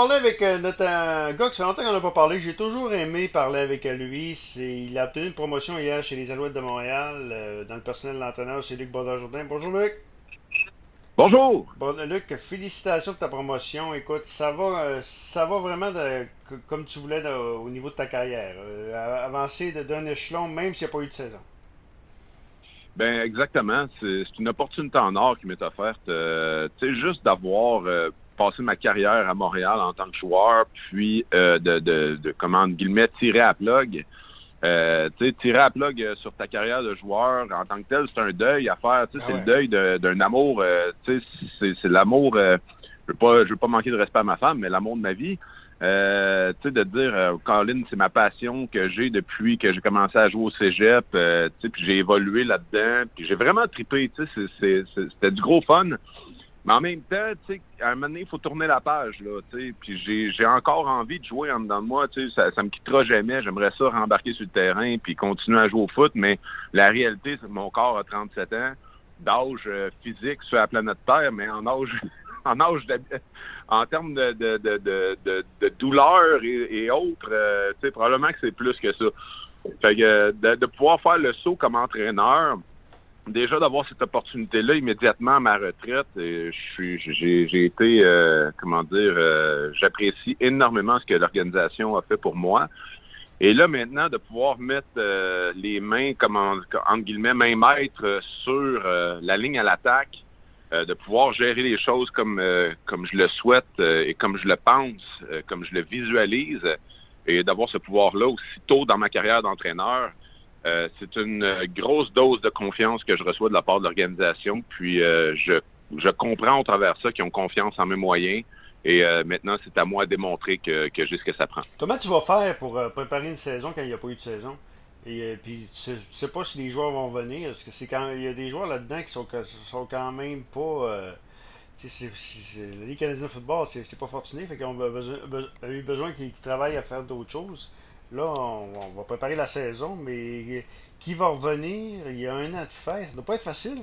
parler avec euh, notre euh, gars que ça fait longtemps qu'on n'a pas parlé. J'ai toujours aimé parler avec lui. Il a obtenu une promotion hier chez les Alouettes de Montréal euh, dans le personnel de l'entraîneur. C'est Luc Baudin-Jourdain. Bonjour Luc. Bonjour. Bon, Luc, félicitations pour ta promotion. Écoute, ça va, ça va vraiment de- comme tu voulais de- au niveau de ta carrière. Avancer d'un échelon, même s'il n'y a pas eu de saison. Ben exactement. C'est une opportunité en or qui m'est offerte. Tu sais, juste d'avoir passé ma carrière à Montréal en tant que joueur, puis euh, de, de, de comment guillemets tirer à plug. Euh, tirer à plug euh, sur ta carrière de joueur en tant que tel, c'est un deuil à faire. Ah c'est le deuil de- d'un amour. euh, c'est l'amour. je veux pas, je veux pas manquer de respect à ma femme, mais l'amour de ma vie. Euh, tu sais, de dire, euh, Colin, c'est ma passion que j'ai depuis que j'ai commencé à jouer au cégep, euh, tu sais, puis j'ai évolué là-dedans, puis j'ai vraiment trippé, tu sais, c'était du gros fun. Mais en même temps, tu sais, à un moment donné, il faut tourner la page, là, tu sais, puis j'ai encore envie de jouer en dedans de moi, tu sais, ça, ça me quittera jamais, j'aimerais ça rembarquer sur le terrain, puis continuer à jouer au foot, mais la réalité, c'est que mon corps a 37 ans, d'âge euh, physique sur la planète Terre, mais en âge en âge en termes de, de, de, de, douleur et, et autres, euh, tu sais, probablement que c'est plus que ça. Fait que euh, de pouvoir faire le saut comme entraîneur, déjà d'avoir cette opportunité-là immédiatement à ma retraite, et je suis j'ai j'ai été euh, comment dire euh, j'apprécie énormément ce que l'organisation a fait pour moi. Et là maintenant de pouvoir mettre euh, les mains comme en, entre guillemets main maître euh, sur euh, la ligne à l'attaque, euh, de pouvoir gérer les choses comme euh, comme je le souhaite euh, et comme je le pense, euh, comme je le visualise, et d'avoir ce pouvoir-là aussitôt dans ma carrière d'entraîneur, euh, c'est une euh, grosse dose de confiance que je reçois de la part de l'organisation. Puis euh, je, je comprends au travers ça qu'ils ont confiance en mes moyens. Et euh, maintenant, c'est à moi de démontrer que, que j'ai ce que ça prend. Comment tu vas faire pour préparer une saison quand il n'y a pas eu de saison? Et puis, tu tu sais pas si les joueurs vont venir. Parce que c'est quand il y a des joueurs là-dedans qui sont, sont quand même pas. c'est- la Ligue canadienne de football, c'est pas fortuné. Fait qu'ils ont eu besoin qu'ils travaillent à faire d'autres choses. Là, on, on va préparer la saison, mais qui va revenir? Il y a un an de faire. Ça doit pas être facile.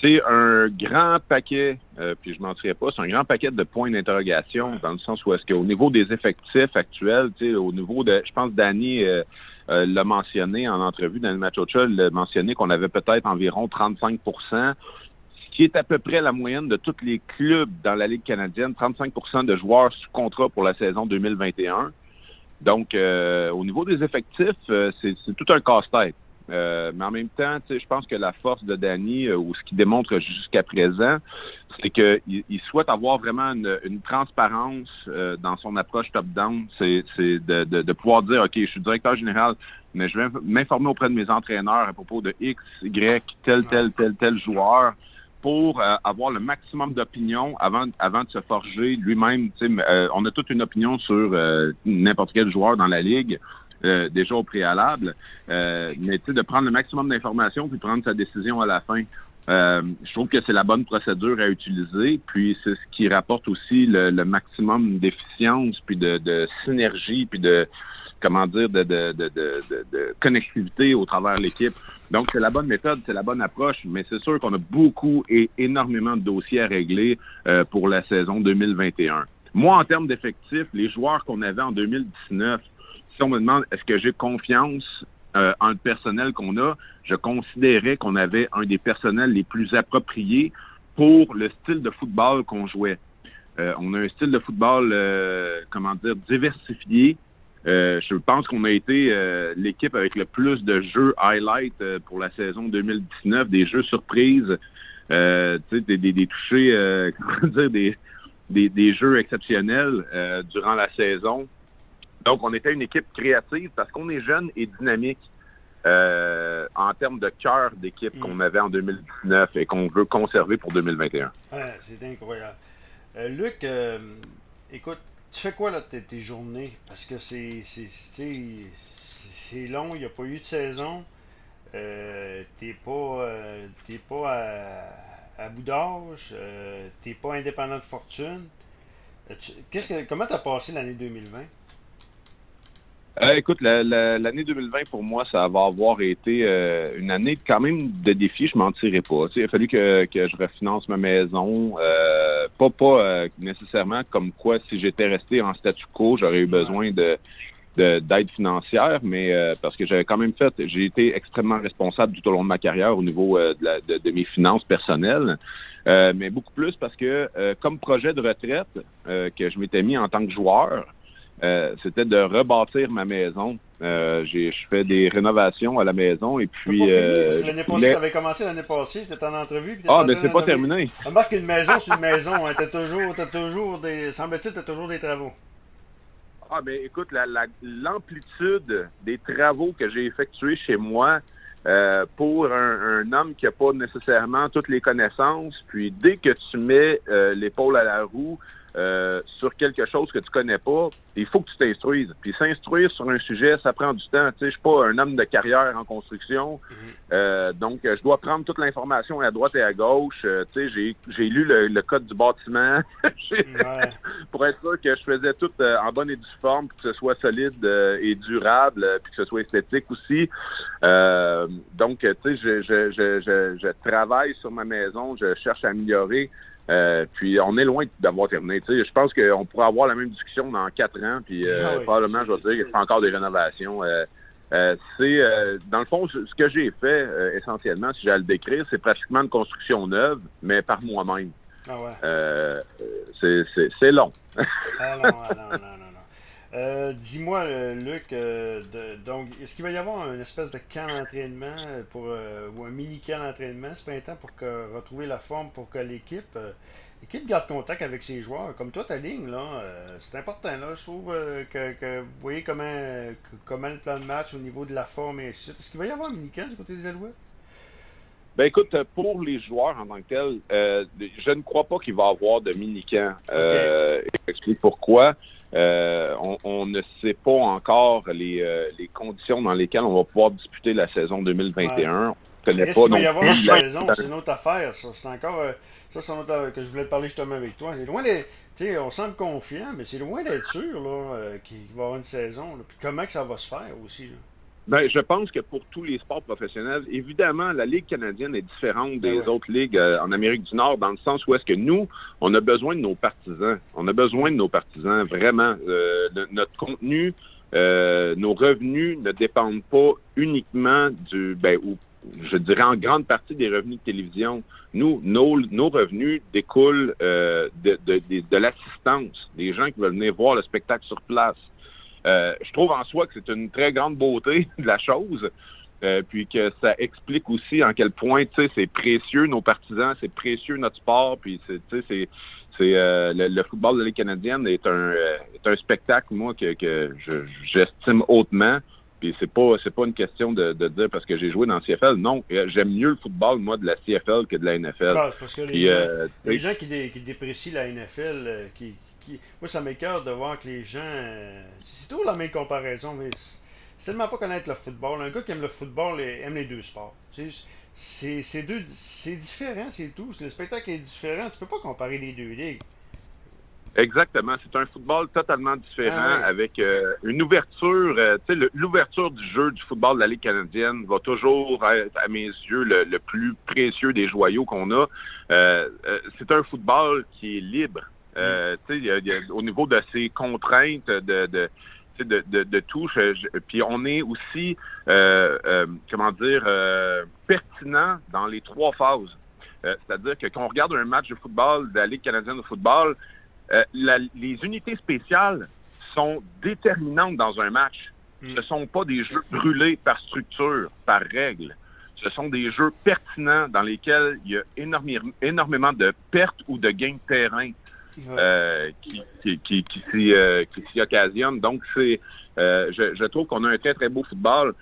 C'est un grand paquet, euh, puis je mentirais pas, c'est un grand paquet de points d'interrogation dans le sens où est-ce qu'au niveau des effectifs actuels, au niveau de, je pense, Danny euh, euh, l'a mentionné en entrevue, Danny Machocha l'a mentionné qu'on avait peut-être environ 35 ce qui est à peu près la moyenne de tous les clubs dans la Ligue canadienne, 35% de joueurs sous contrat pour la saison 2021. Donc, euh, au niveau des effectifs, euh, c'est tout un casse-tête. Euh, mais en même temps, je pense que la force de Danny, euh, ou ce qu'il démontre jusqu'à présent, c'est qu'il il souhaite avoir vraiment une, une transparence euh, dans son approche top-down. C'est c'est de, de, de pouvoir dire, OK, je suis directeur général, mais je vais m'informer auprès de mes entraîneurs à propos de X, Y, tel, tel, tel, tel joueur pour euh, avoir le maximum d'opinions avant, avant de se forger lui-même. Euh, on a toute une opinion sur euh, n'importe quel joueur dans la ligue. euh, déjà au préalable, euh, mais de prendre le maximum d'informations puis prendre sa décision à la fin. Euh, je trouve que c'est la bonne procédure à utiliser, puis c'est ce qui rapporte aussi le, le maximum d'efficience, puis de, de synergie, puis de comment dire, de, de, de, de, connectivité au travers de l'équipe. Donc, c'est la bonne méthode, c'est la bonne approche, mais c'est sûr qu'on a beaucoup et énormément de dossiers à régler euh, pour la saison 2021. Moi, en termes d'effectifs, les joueurs qu'on avait en 2019, si on me demande est-ce que j'ai confiance euh, en le personnel qu'on a, je considérais qu'on avait un des personnels les plus appropriés pour le style de football qu'on jouait. Euh, on a un style de football, euh, comment dire, diversifié. Euh, je pense qu'on a été euh, l'équipe avec le plus de jeux highlight euh, pour la saison 2019, des jeux surprises, des, des, des touchés, comment dire, des, des, des jeux exceptionnels durant la saison. Donc, on était une équipe créative parce qu'on est jeune et dynamique en termes de cœur d'équipe Mm. qu'on avait en 2019 et qu'on veut conserver pour 2021. Ouais, c'est incroyable. Luc, écoute, tu fais quoi là tes, tes journées? Parce que c'est c'est- long, il n'y a pas eu de saison. Euh, t'es pas, euh, t'es pas à, à bout d'âge, euh, t'es pas indépendant de fortune. Tu- Qu'est-ce que, comment t'as passé l'année 2020? Euh, écoute, la- la- l'année 2020 pour moi, ça va avoir été une année quand même de défis, je m'en tirerai pas. Il a fallu que, que je refinance ma maison, pas pas nécessairement comme quoi si j'étais resté en statu quo, j'aurais eu besoin de d'aide financière, mais parce que j'avais quand même fait, j'ai été extrêmement responsable tout au long de ma carrière au niveau de, de, mes finances personnelles, mais beaucoup plus parce que comme projet de retraite que je m'étais mis en tant que joueur, c'était de rebâtir ma maison euh, je fais des rénovations à la maison et puis. Euh, l'année passée, tu avais commencé l'année passée, j'étais en entrevue. ah, mais c'est pas terminé. Remarque qu'une maison, c'est une maison. Hein, t'as toujours, as toujours des. Semble-t-il, t'as toujours des travaux. Ah, mais écoute, l'amplitude des travaux que j'ai effectués chez moi euh, pour un, homme qui n'a pas nécessairement toutes les connaissances, puis dès que tu mets euh, l'épaule à la roue, euh, sur quelque chose que tu connais pas, il faut que tu t'instruises. Puis s'instruire sur un sujet, ça prend du temps. Tu sais, je suis pas un homme de carrière en construction, mhm. euh, donc je dois prendre toute l'information à droite et à gauche. Euh, tu sais, j'ai lu le, code du bâtiment pour être sûr que je faisais tout en bonne et due forme, que ce soit solide et durable, puis que ce soit esthétique aussi. donc, tu sais, je, je, je, je travaille sur ma maison, je cherche à améliorer. Euh, puis on est loin d'avoir terminé. je pense qu'on pourrait avoir la même discussion dans quatre ans, puis euh, ah probablement, je vais dire qu'il faut encore des rénovations. Euh, c'est dans le fond ce que j'ai fait essentiellement, si j'ai à le décrire, c'est pratiquement une construction neuve, mais par moi-même. Ah ouais. c'est long. ah non, non, non. Euh, dis-moi, euh, Luc, euh, donc, est-ce qu'il va y avoir une espèce de camp d'entraînement pour, ou un mini camp d'entraînement ce printemps pour que, retrouver la forme pour que l'équipe, l'équipe garde contact avec ses joueurs? Comme toi, ta ligne, là, c'est important, là, je trouve que, vous voyez comment, comment le plan de match au niveau de la forme et ainsi de suite. Est-ce qu'il va y avoir un mini camp du côté des Alouettes? Ben écoute, pour les joueurs en tant que tels, je ne crois pas qu'il va y avoir de mini-camp. Okay. Pourquoi. Euh, on, ne sait pas encore les, euh, les, conditions dans lesquelles on va pouvoir disputer la saison 2021. On connaît pas non y avoir une saison, c'est une autre affaire. Ça, c'est encore euh, ça, c'est une autre que je voulais parler justement avec toi. C'est loin d'être, on semble confiant, mais c'est loin d'être sûr là, qu'il va y avoir une saison. Puis comment que ça va se faire aussi. Là? Ben, je pense que pour tous les sports professionnels, évidemment, la Ligue canadienne est différente des ben autres ligues euh, en Amérique du Nord, dans le sens où est-ce que nous, on a besoin de nos partisans. On a besoin de nos partisans, vraiment. Euh, notre contenu, euh, nos revenus ne dépendent pas uniquement du, ben, ou je dirais en grande partie des revenus de télévision. Nous, nos, nos revenus découlent de, de, de, de l'assistance, des gens qui veulent venir voir le spectacle sur place. Euh, je trouve en soi que c'est une très grande beauté de la chose. Euh, puis que ça explique aussi en quel point c'est précieux nos partisans, c'est précieux notre sport, puis c'est c'est c'est euh, le, football de la Ligue canadienne est un est un spectacle moi que, que j'estime hautement. Puis c'est pas c'est pas une question de, de dire parce que j'ai joué dans la CFL. Non, j'aime mieux le football moi de la CFL que de la NFL. parce que les, gens, les gens qui, qui, déprécient la NFL, qui, moi, ça m'écœure de voir que les gens. Euh, c'est toujours la même comparaison, mais c'est tellement pas connaître le football. Un gars qui aime le football aime les deux sports. C'est deux c'est différent, c'est tout. Le spectacle est différent. Tu peux pas comparer les deux ligues. Exactement. C'est un football totalement différent ah avec euh, une ouverture. Euh, tu sais, l'ouverture du jeu du football de la Ligue canadienne va toujours être, à mes yeux, le, plus précieux des joyaux qu'on a. c'est un football qui est libre. Euh, au niveau de ces contraintes de, de de, de, de touche. Puis on est aussi, euh, euh, comment dire, pertinent dans les trois phases. C'est-à-dire que quand on regarde un match de football de la Ligue canadienne de football, les unités spéciales sont déterminantes dans un match. Hmm. Ce ne sont pas des jeux brûlés par structure, par règle. Ce sont des jeux pertinents dans lesquels il y a énormément, énormément de pertes ou de gains de terrain. Euh, qui, qui, qui, qui s'y euh, occasionne. Donc, c'est, euh, je, je, trouve qu'on a un très, très beau football.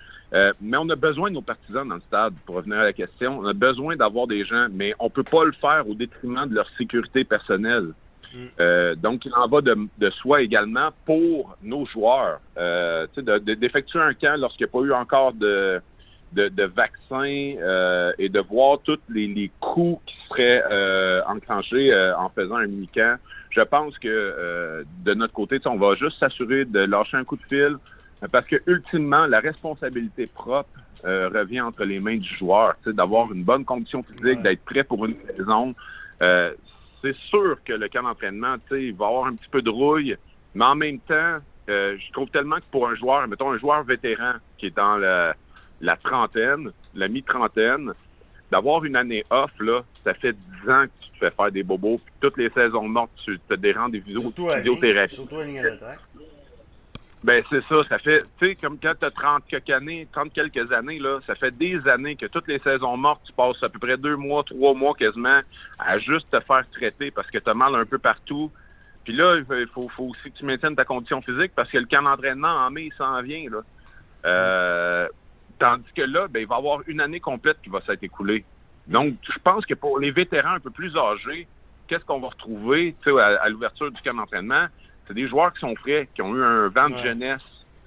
mais on a besoin de nos partisans dans le stade, pour revenir à la question. On a besoin d'avoir des gens, mais on peut pas le faire au détriment de leur sécurité personnelle. Mm. donc, il en va de, de, soi également pour nos joueurs. Euh, d'effectuer un camp lorsqu'il n'y a pas eu encore de, de, de vaccins euh, et de voir tous les, les coûts qui seraient euh, enclenchés euh, en faisant un mini-camp. Je pense que de notre côté, on va juste s'assurer de lâcher un coup de fil parce que ultimement, la responsabilité propre revient entre les mains du joueur, d'avoir une bonne condition physique, d'être prêt pour une saison. c'est sûr que le camp d'entraînement, tu sais, il va avoir un petit peu de rouille, mais en même temps, euh, je trouve tellement que pour un joueur, mettons un joueur vétéran qui est dans la, la trentaine, la mi-trentaine, d'avoir une année off, là, ça fait dix ans que tu te fais faire des bobos, puis toutes les saisons mortes, tu te des rendez-vous Surtout à physiothérapies. Surtout à ligne. Ben, c'est ça. Ça fait, tu sais, comme quand tu as 30 quelques années, 30 quelques années, là, ça fait des années que toutes les saisons mortes, tu passes à peu près deux mois, trois mois quasiment à juste te faire traiter parce que tu as mal un peu partout. Puis là, il faut, faut aussi que tu maintiennes ta condition physique parce que le camp d'entraînement en mai, il s'en vient, là. Euh, tandis que là, ben, il va y avoir une année complète qui va s'être écoulée. Donc, je pense que pour les vétérans un peu plus âgés, qu'est-ce qu'on va retrouver à, à l'ouverture du camp d'entraînement? C'est des joueurs qui sont frais, qui ont eu un vent de Ouais. jeunesse,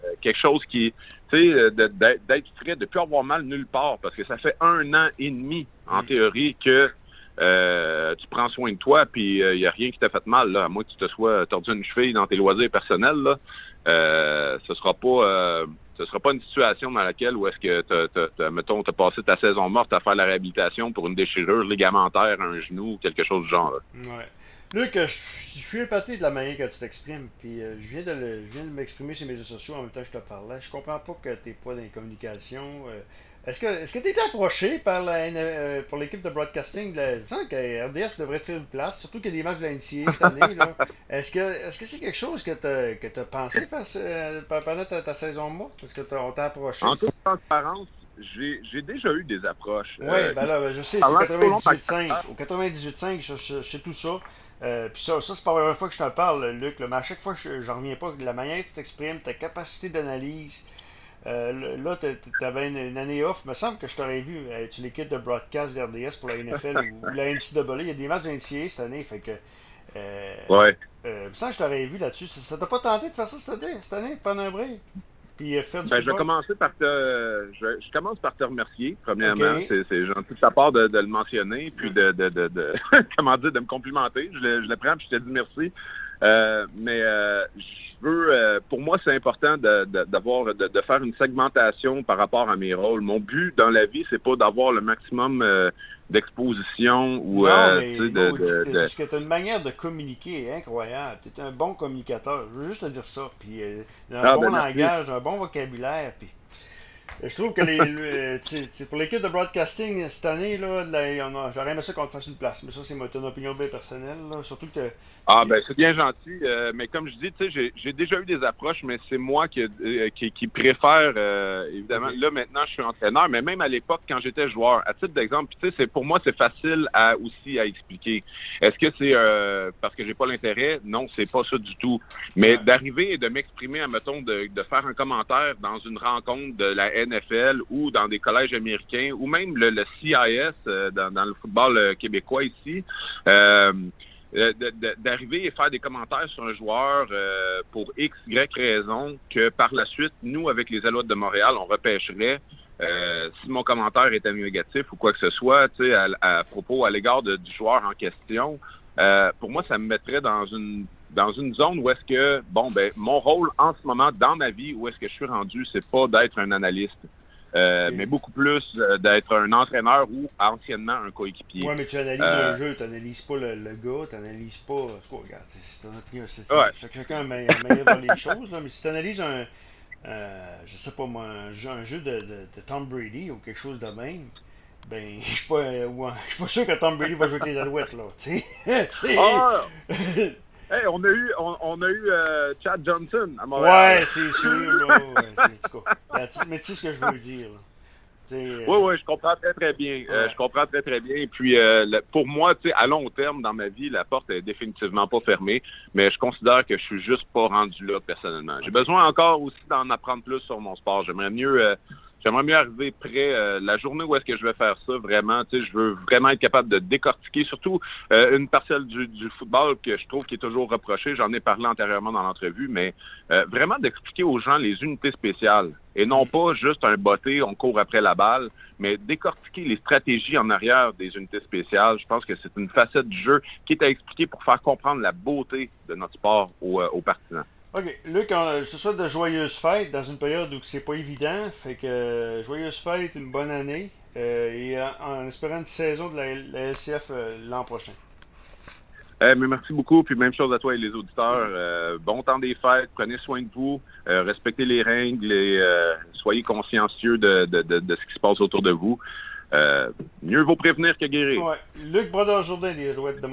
euh, quelque chose qui, tu sais, euh, d'être frais, de plus avoir mal nulle part, parce que ça fait un an et demi, en Mm. théorie, que euh, tu prends soin de toi, puis il n'y a rien qui t'a fait mal, là, à moins que tu te sois tordu une cheville dans tes loisirs personnels, là. Euh, ce sera pas euh, ce sera pas une situation dans laquelle où est-ce que t'as, t'as, t'as- mettons t'as passé ta saison morte à faire la réhabilitation pour une déchirure ligamentaire un genou ou quelque chose du genre. là. Ouais. Luc, je, je suis épaté de la manière que tu t'exprimes, puis euh, je viens de le- je viens de m'exprimer sur les médias sociaux en même temps que je te parlais. Je comprends pas que t'es pas dans les communications. euh. Est-ce que est-ce que t'es approché par la N- euh, pour l'équipe de broadcasting de la, me semble que RDS devrait te faire une place, surtout qu'il y a des matchs de la NCA cette année. Est-ce que est-ce que c'est quelque chose que que t'as pensé euh, pendant ta, ta saison morte? Est-ce que t'as- on t'a approché? En toute transparence, j'ai, déjà eu des approches. Oui, Euh, ben là, ben, je sais, c'est Parlant au de Colomb, 98.5. Au 98.5, je, je, je sais tout ça. Euh, Puis ça, ça c'est pas la première fois que je te parle, Luc. là, mais à chaque fois, je j'en reviens pas de la manière que tu t'exprimes, ta capacité d'analyse. Euh, là, tu avais une, une année off. Il me semble que je t'aurais vu euh, sur l'équipe de broadcast d'RDS pour la NFL ou, la NCAA. Il y a des matchs de NCAA cette année. Fait que. Euh, ouais. euh, il me semble que je t'aurais vu là-dessus. Ça t'a pas tenté de faire ça cette année, cette année pendant un break? Puis faire du Ben, je vais commencer par te, je, je commence par te remercier, premièrement. Ok. C'est, gentil de ta part de, de le mentionner, puis de, de, de, de- comment dire, de me complimenter. Je le, je le prends, puis je te dis merci. Mais euh, je veux, euh, pour moi, c'est important de, de, d'avoir, de, de faire une segmentation par rapport à mes rôles. Mon but dans la vie, c'est pas d'avoir le maximum euh, d'exposition ou non, euh, mais tu sais, parce que tu as une manière de communiquer incroyable. Tu es un bon communicateur. Je veux juste te dire ça. Puis, un Ah, bon ben, merci. langage, un bon vocabulaire. Puis, je trouve que les, le- tu sais, tu sais, pour l'équipe de broadcasting cette année, là, là, on a- j'aurais aimé ça qu'on te fasse une place. Mais ça, c'est ton opinion bien personnelle. là. Surtout que. Ah ben c'est bien gentil, euh, mais comme je dis, j'ai- j'ai déjà eu des approches, mais c'est moi qui, euh, qui, qui préfère euh, évidemment. Là maintenant, je suis entraîneur, mais même à l'époque quand j'étais joueur, à titre d'exemple, pour moi c'est facile à aussi à expliquer. Est-ce que c'est euh, parce que j'ai pas l'intérêt? Non, c'est pas ça du tout. Mais Ouais. d'arriver et de m'exprimer, admettons, de, de faire un commentaire dans une rencontre de la NFL ou dans des collèges américains ou même le, CIS euh, dans, le football euh, québécois ici. Euh, d'arriver et faire des commentaires sur un joueur pour X, Y raison, que par la suite, nous, avec les Alouettes de Montréal, on repêcherait. si mon commentaire était négatif ou quoi que ce soit, tu sais, à, propos, à l'égard du joueur en question, pour moi, ça me mettrait dans une dans une zone où est-ce que, bon, ben, mon rôle en ce moment dans ma vie, où est-ce que je suis rendu, c'est pas d'être un analyste, euh, mais beaucoup plus euh, d'être un entraîneur ou anciennement un coéquipier. Ouais, mais tu analyses Euh, un jeu, tu n'analyses pas le, le gars, tu n'analyses pas. cas, regarde, ton opinion. c'est- Ouais. Chacun manière les choses, là, mais si tu analyses un. je sais pas moi, un jeu, un jeu de, de, de Tom Brady ou quelque chose de même, ben, je suis pas, ouais, je suis pas sûr que Tom Brady va jouer avec les Alouettes, là. Tu sais. Tu sais. Ah! Hey, on a eu, on, on a eu euh, Chad Johnson à Montréal. ouais, c'est sûr, là. Ouais, c'est- en tout cas, la petite- mais tu sais ce que je veux dire, là. Sais, euh, Oui, oui, je comprends très, très bien. Euh, je comprends très, très bien. Et puis, euh, le- pour moi, tu sais, à long terme, dans ma vie, la porte est définitivement pas fermée, mais je considère que je suis juste pas rendu là, personnellement. J'ai besoin encore aussi d'en apprendre plus sur mon sport. J'aimerais mieux... J'aimerais mieux arriver près euh, la journée où est-ce que je vais faire ça vraiment. Tu sais, je veux vraiment être capable de décortiquer, surtout euh, une parcelle du, du football que je trouve qui est toujours reprochée. J'en ai parlé antérieurement dans l'entrevue, mais euh, vraiment d'expliquer aux gens les unités spéciales et non pas juste un botté, on court après la balle, mais décortiquer les stratégies en arrière des unités spéciales. Je pense que c'est une facette du jeu qui est à expliquer pour faire comprendre la beauté de notre sport aux, euh, aux partisans. Ok, Luc, euh, je te souhaite de joyeuses fêtes dans une période où c'est pas évident. Fait que euh, joyeuses fêtes, une bonne année. euh, et en, en espérant une saison de la, la LCF euh, l'an prochain. mais merci beaucoup. Puis même chose à toi et les auditeurs. bon temps des fêtes. Prenez soin de vous. respectez les règles et soyez consciencieux de, de, de, ce qui se passe autour de vous. mieux vaut prévenir que guérir. Ouais. Luc Brodeur-Jourdain des Alouettes de Montréal.